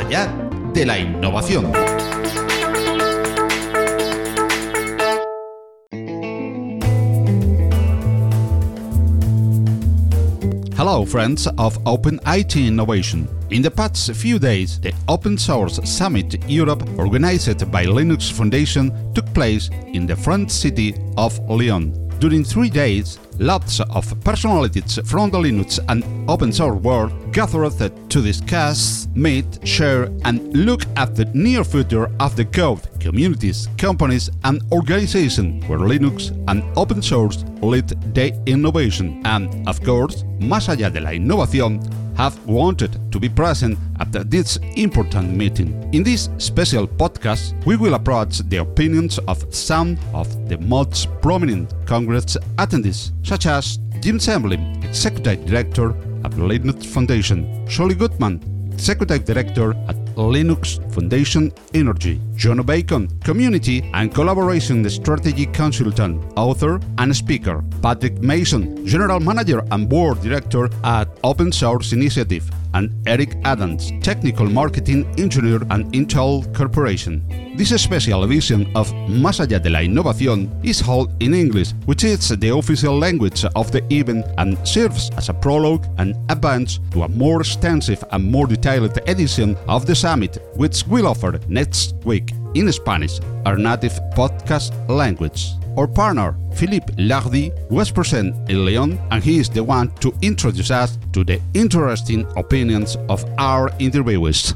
allá de la innovación. Hello, friends of Open IT Innovation. In the past few days, the Open Source Summit Europe, organized by Linux Foundation, took place in the French city of Lyon. During three days, lots of personalities from the Linux and open source world gathered to discuss, meet, share, and look at the near future of the code, communities, companies, and organizations where Linux and open source lead the innovation. And, of course, más allá de la innovación, have wanted to be present at this important meeting. In this special podcast, we will approach the opinions of some of the most prominent Congress attendees, such as Jim Zemlin, Executive Director at Linux Foundation, Shuli Goodman, Executive Director at Linux Foundation Energy, Jono Bacon, Community and Collaboration Strategy Consultant, author and speaker, Patrick Masson, General Manager and Board Director at Open Source Initiative, and Eric Adams, Technical Marketing Engineer at Intel Corporation. This special edition of Más allá de la innovación is held in English, which is the official language of the event and serves as a prologue and advance to a more extensive and more detailed edition of the summit, which will offer next week in Spanish, our native podcast language. Our partner, Philippe Lardy, was present in Lyon and he is the one to introduce us to the interesting opinions of our interviewers.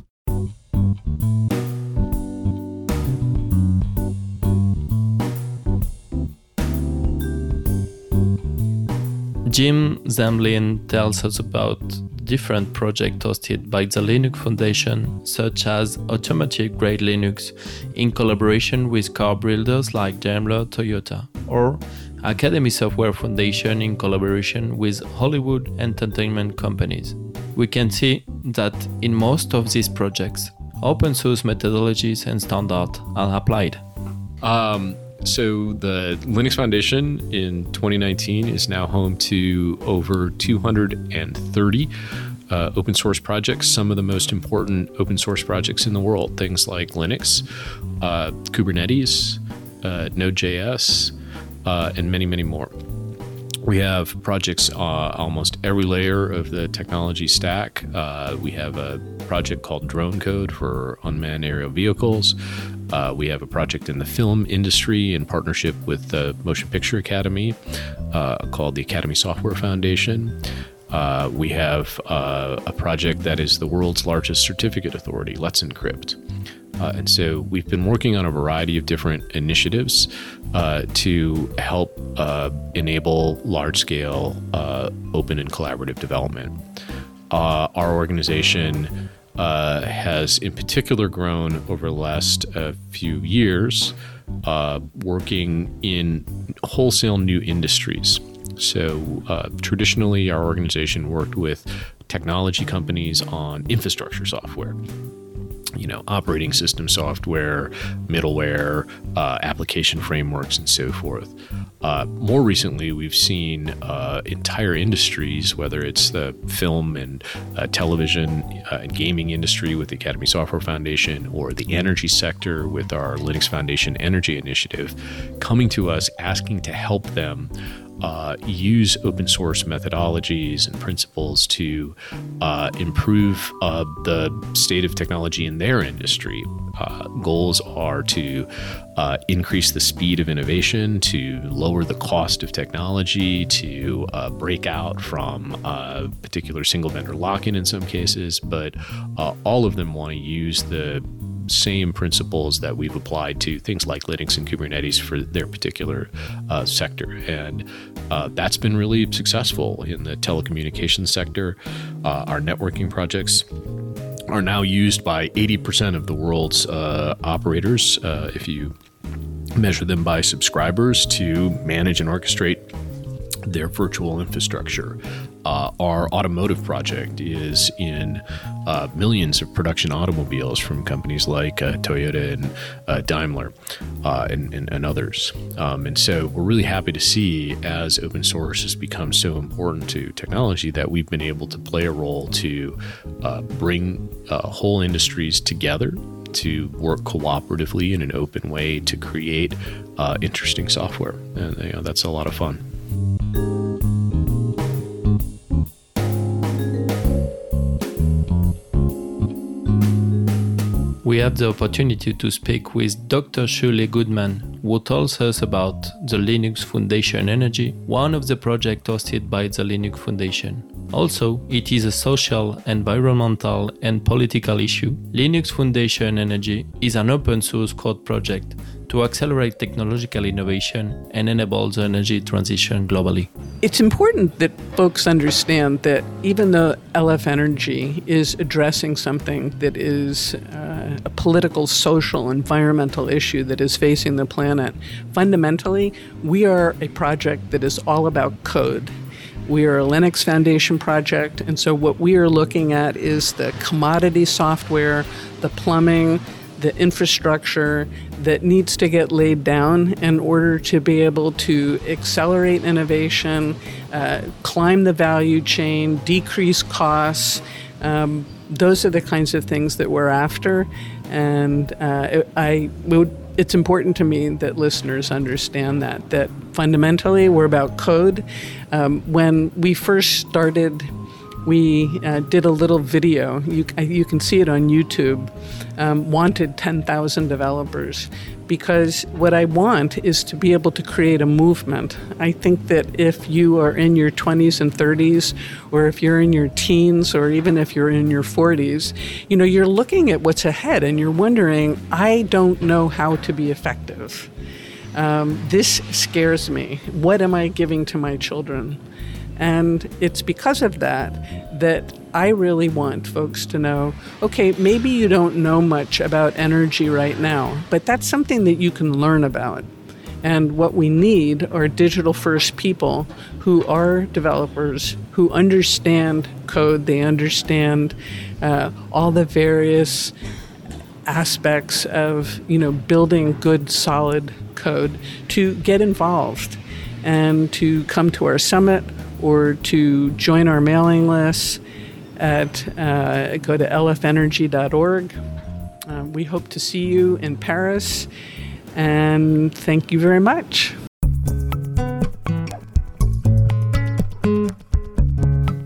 Jim Zemlin tells us about different projects hosted by the Linux Foundation, such as Automotive Grade Linux in collaboration with car builders like Daimler Toyota, or Academy Software Foundation in collaboration with Hollywood entertainment companies. We can see that in most of these projects, open source methodologies and standards are applied. Um, so, the Linux Foundation in 2019 is now home to over 230 uh, open source projects, some of the most important open source projects in the world. Things like Linux, uh, Kubernetes, uh, Node.js, uh, and many, many more. We have projects uh, almost every layer of the technology stack. Uh, we have a project called Dronecode for unmanned aerial vehicles. Uh, we have a project in the film industry in partnership with the Motion Picture Academy uh, called the Academy Software Foundation. Uh, we have uh, a project that is the world's largest certificate authority, Let's Encrypt. Uh, and so we've been working on a variety of different initiatives uh, to help uh, enable large scale uh, open and collaborative development. Uh, our organization uh, has, in particular, grown over the last few years, working in wholesale new industries. So, traditionally, our organization worked with technology companies on infrastructure software you know, operating system software, middleware, uh, application frameworks, and so forth. Uh, more recently, we've seen uh, entire industries, whether it's the film and uh, television uh, and gaming industry with the Academy Software Foundation, or the energy sector with our Linux Foundation Energy Initiative, coming to us asking to help them uh, use open source methodologies and principles to uh, improve uh, the state of technology in their industry. Uh, goals are to uh, increase the speed of innovation, to lower the cost of technology, to uh, break out from particular single vendor lock in in some cases, but all of them want to use the same principles that we've applied to things like Linux and Kubernetes for their particular uh, sector. And uh, that's been really successful in the telecommunications sector. Uh, our networking projects are now used by 80% of the world's uh, operators, uh, if you measure them by subscribers, to manage and orchestrate their virtual infrastructure. Uh, our automotive project is in uh, millions of production automobiles from companies like uh, Toyota and uh, Daimler uh, and, and, and, others. Um, and so we're really happy to see as open source has become so important to technology that we've been able to play a role to uh, bring whole industries together to work cooperatively in an open way to create interesting software. And you know, that's a lot of fun. We have the opportunity to speak with Dr. Shuli Goodman, who tells us about the Linux Foundation Energy, one of the projects hosted by the Linux Foundation. Also, it is a social, environmental, and political issue. Linux Foundation Energy is an open source code project to accelerate technological innovation and enable the energy transition globally. It's important that folks understand that even though LF Energy is addressing something that is uh, a political, social, environmental issue that is facing the planet, fundamentally, we are a project that is all about code. We are a Linux Foundation project, and so what we are looking at is the commodity software, the plumbing, the infrastructure that needs to get laid down in order to be able to accelerate innovation, uh, climb the value chain, decrease costs. Um, those are the kinds of things that we're after, and uh, I would. It's important to me that listeners understand that that fundamentally we're about code. Um, when we first started we uh, did a little video. You, you can see it on YouTube. Um, wanted 10,000 developers because what I want is to be able to create a movement. I think that if you are in your 20s and 30s, or if you're in your teens, or even if you're in your 40s, you know, you're looking at what's ahead and you're wondering, I don't know how to be effective. Um, this scares me. What am I giving to my children? And it's because of that that I really want folks to know okay, maybe you don't know much about energy right now, but that's something that you can learn about. And what we need are digital first people who are developers, who understand code, they understand uh, all the various aspects of you know building good solid code to get involved and to come to our summit or to join our mailing list at uh, go to lfenergy.org. Uh, we hope to see you in Paris, and thank you very much.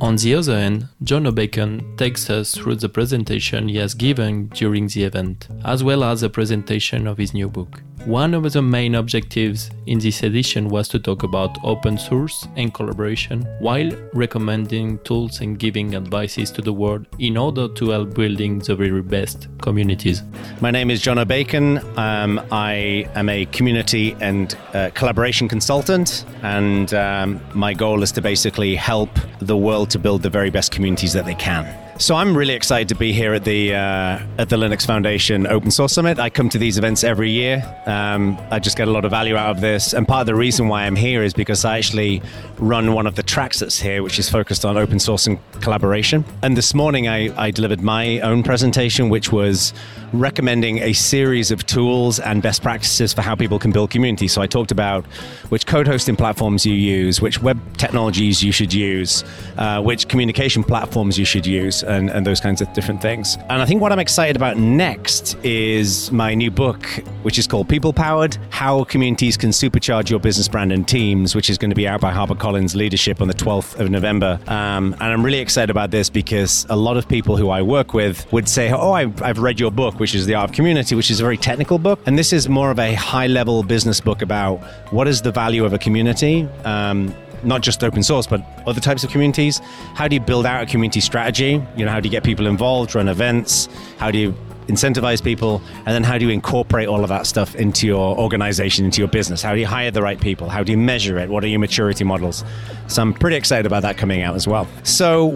On the other hand, Jono Bacon takes us through the presentation he has given during the event, as well as a presentation of his new book. One of the main objectives in this edition was to talk about open source and collaboration while recommending tools and giving advices to the world in order to help building the very best communities. My name is Jono Bacon. Um, I am a community and uh, collaboration consultant, and um, my goal is to basically help the world to build the very best communities that they can. So I'm really excited to be here at the uh, at the Linux Foundation Open Source Summit. I come to these events every year. Um, I just get a lot of value out of this, and part of the reason why I'm here is because I actually run one of the tracks that's here, which is focused on open source and collaboration. And this morning, I, I delivered my own presentation, which was recommending a series of tools and best practices for how people can build community. So I talked about which code hosting platforms you use, which web technologies you should use, uh, which communication platforms you should use and, and those kinds of different things. And I think what I'm excited about next is my new book, which is called People Powered How Communities Can Supercharge Your Business Brand and Teams, which is going to be out by HarperCollins Leadership on the 12th of November. Um, and I'm really excited about this because a lot of people who I work with would say, Oh, I've, I've read your book, which is The Art of Community, which is a very technical book. And this is more of a high level business book about what is the value of a community. Um, not just open source, but other types of communities. How do you build out a community strategy? You know, how do you get people involved, run events? How do you incentivize people? And then how do you incorporate all of that stuff into your organization, into your business? How do you hire the right people? How do you measure it? What are your maturity models? So I'm pretty excited about that coming out as well. So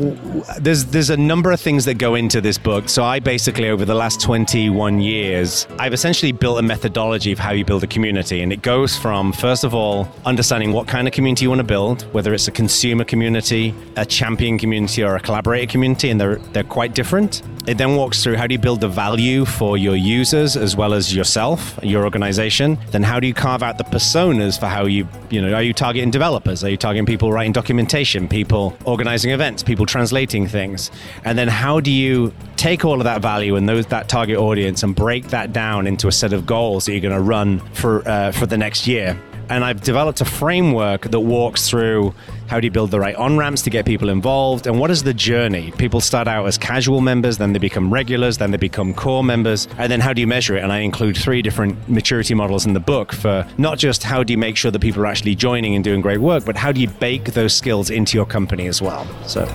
there's there's a number of things that go into this book. So I basically over the last 21 years, I've essentially built a methodology of how you build a community, and it goes from first of all understanding what kind of community you want to build, whether it's a consumer community, a champion community, or a collaborator community, and they're they're quite different. It then walks through how do you build the value for your users as well as yourself, your organization. Then how do you carve out the personas for how you, you know, are you targeting developers? Are you targeting people writing documentation, people organizing events, people translating things? And then how do you take all of that value and those that target audience and break that down into a set of goals that you're going to run for uh, for the next year? And I've developed a framework that walks through how do you build the right on ramps to get people involved, and what is the journey? People start out as casual members, then they become regulars, then they become core members, and then how do you measure it? And I include three different maturity models in the book for not just how do you make sure that people are actually joining and doing great work, but how do you bake those skills into your company as well? So.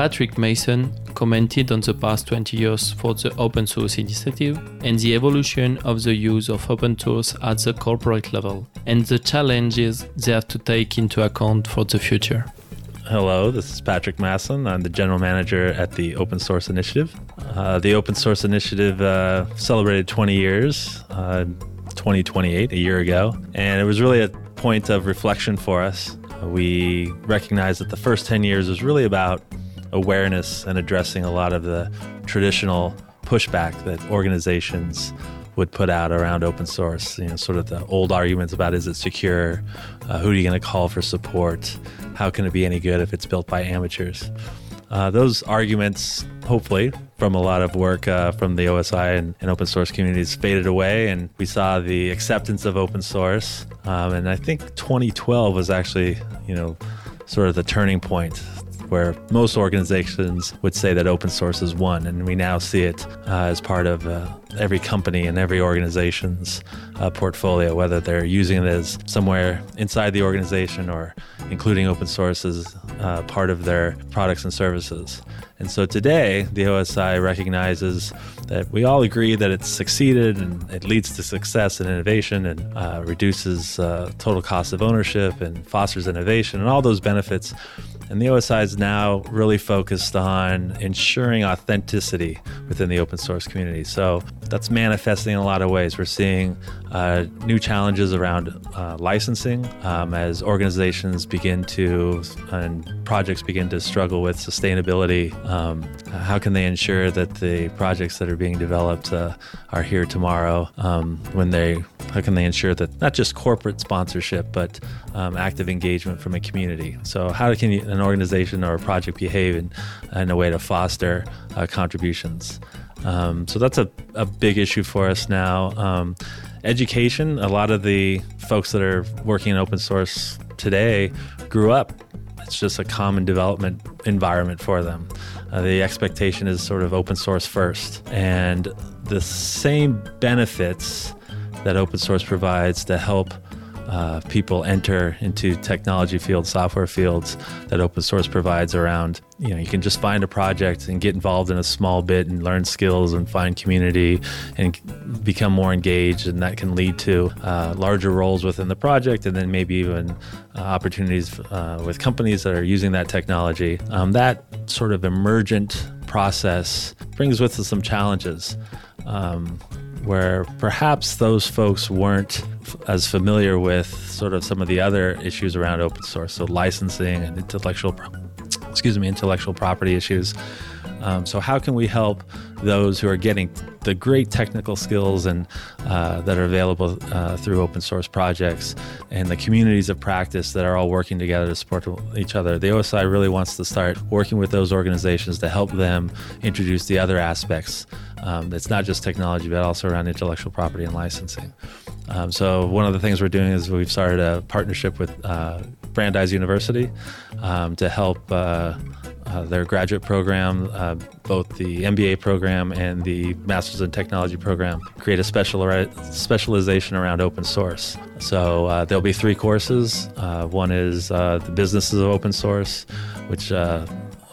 Patrick Masson commented on the past 20 years for the open source initiative and the evolution of the use of open source at the corporate level and the challenges they have to take into account for the future. Hello, this is Patrick Masson. I'm the general manager at the Open Source Initiative. Uh, the Open Source Initiative uh, celebrated 20 years, uh, 2028, a year ago, and it was really a point of reflection for us. We recognized that the first 10 years was really about awareness and addressing a lot of the traditional pushback that organizations would put out around open source. You know, sort of the old arguments about is it secure? Uh, who are you going to call for support? How can it be any good if it's built by amateurs? Uh, those arguments, hopefully, from a lot of work uh, from the OSI and, and, open source communities, faded away, and we saw the acceptance of open source. Um, and I think 2012 was actually, you know, sort of the turning point where most organizations would say that open source is one, and we now see it uh, as part of uh, every company and every organization's uh, portfolio, whether they're using it as somewhere inside the organization or including open source as uh, part of their products and services. And so today, the OSI recognizes that we all agree that it's succeeded and it leads to success and innovation and uh, reduces uh, total cost of ownership and fosters innovation and all those benefits. And the OSI is now really focused on ensuring authenticity within the open source community. So that's manifesting in a lot of ways. We're seeing uh, new challenges around uh, licensing um, as organizations begin to and projects begin to struggle with sustainability. Um, how can they ensure that the projects that are being developed uh, are here tomorrow um, when they how can they ensure that not just corporate sponsorship but um, active engagement from a community so how can an organization or a project behave in, in a way to foster uh, contributions um, so that's a, a big issue for us now. Um, education a lot of the folks that are working in open source today grew up. It's just a common development environment for them. Uh, the expectation is sort of open source first. And the same benefits that open source provides to help uh, people enter into technology fields, software fields that open source provides around. You know, you can just find a project and get involved in a small bit and learn skills and find community and become more engaged, and that can lead to uh, larger roles within the project, and then maybe even uh, opportunities uh, with companies that are using that technology. Um, that sort of emergent process brings with it some challenges. Um, where perhaps those folks weren't as familiar with sort of some of the other issues around open source, so licensing and intellectual, excuse me, intellectual property issues. Um, so how can we help those who are getting the great technical skills and uh, that are available uh, through open source projects and the communities of practice that are all working together to support each other? The OSI really wants to start working with those organizations to help them introduce the other aspects. Um, it's not just technology, but also around intellectual property and licensing. Um, so one of the things we're doing is we've started a partnership with uh, Brandeis University um, to help uh, uh, their graduate program, uh, both the MBA program and the Masters in Technology program, create a special specialization around open source. So uh, there'll be three courses. Uh, one is the businesses of open source, which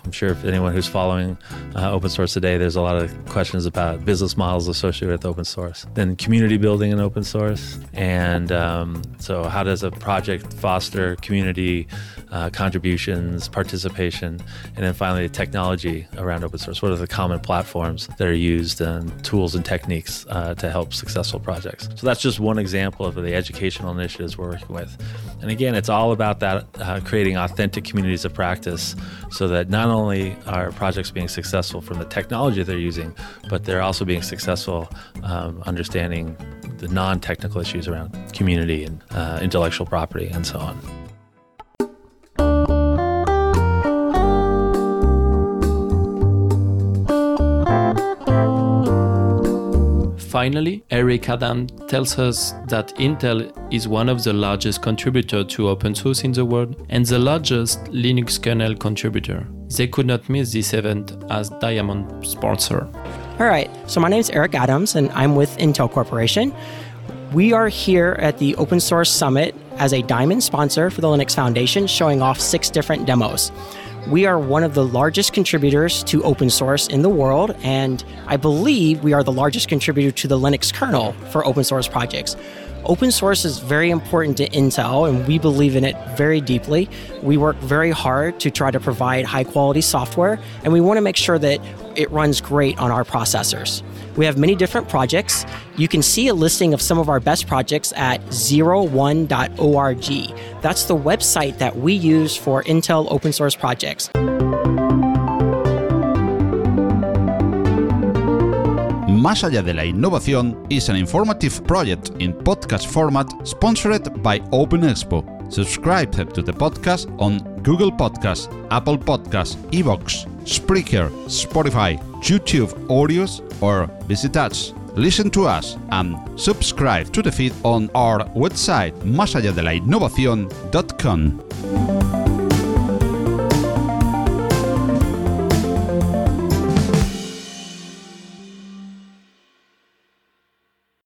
I'm sure if anyone who's following uh, open source today, there's a lot of questions about business models associated with open source. Then community building in open source, and um, so how does a project foster community uh, contributions, participation, and then finally the technology around open source. What are the common platforms that are used and tools and techniques uh, to help successful projects? So that's just one example of the educational initiatives we're working with. And again, it's all about that uh, creating authentic communities of practice so that not only are projects being successful from the technology they're using, but they're also being successful um, understanding the non technical issues around community and uh, intellectual property and so on. Finally, Eric Adam tells us that Intel is one of the largest contributors to open source in the world and the largest Linux kernel contributor. They could not miss this event as Diamond sponsor. All right, so my name is Eric Adams and I'm with Intel Corporation. We are here at the Open Source Summit as a Diamond sponsor for the Linux Foundation, showing off six different demos. We are one of the largest contributors to open source in the world, and I believe we are the largest contributor to the Linux kernel for open source projects. Open source is very important to Intel, and we believe in it very deeply. We work very hard to try to provide high quality software, and we want to make sure that it runs great on our processors. We have many different projects. You can see a listing of some of our best projects at zero1.org. That's the website that we use for Intel open source projects. Más allá de la innovación is an informative project in podcast format sponsored by Open Expo. Subscribe to the podcast on Google Podcasts, Apple Podcasts, iVoox, Spreaker, Spotify, YouTube Audios, or visit us. Listen to us and subscribe to the feed on our website, másalladelinnovacion.com.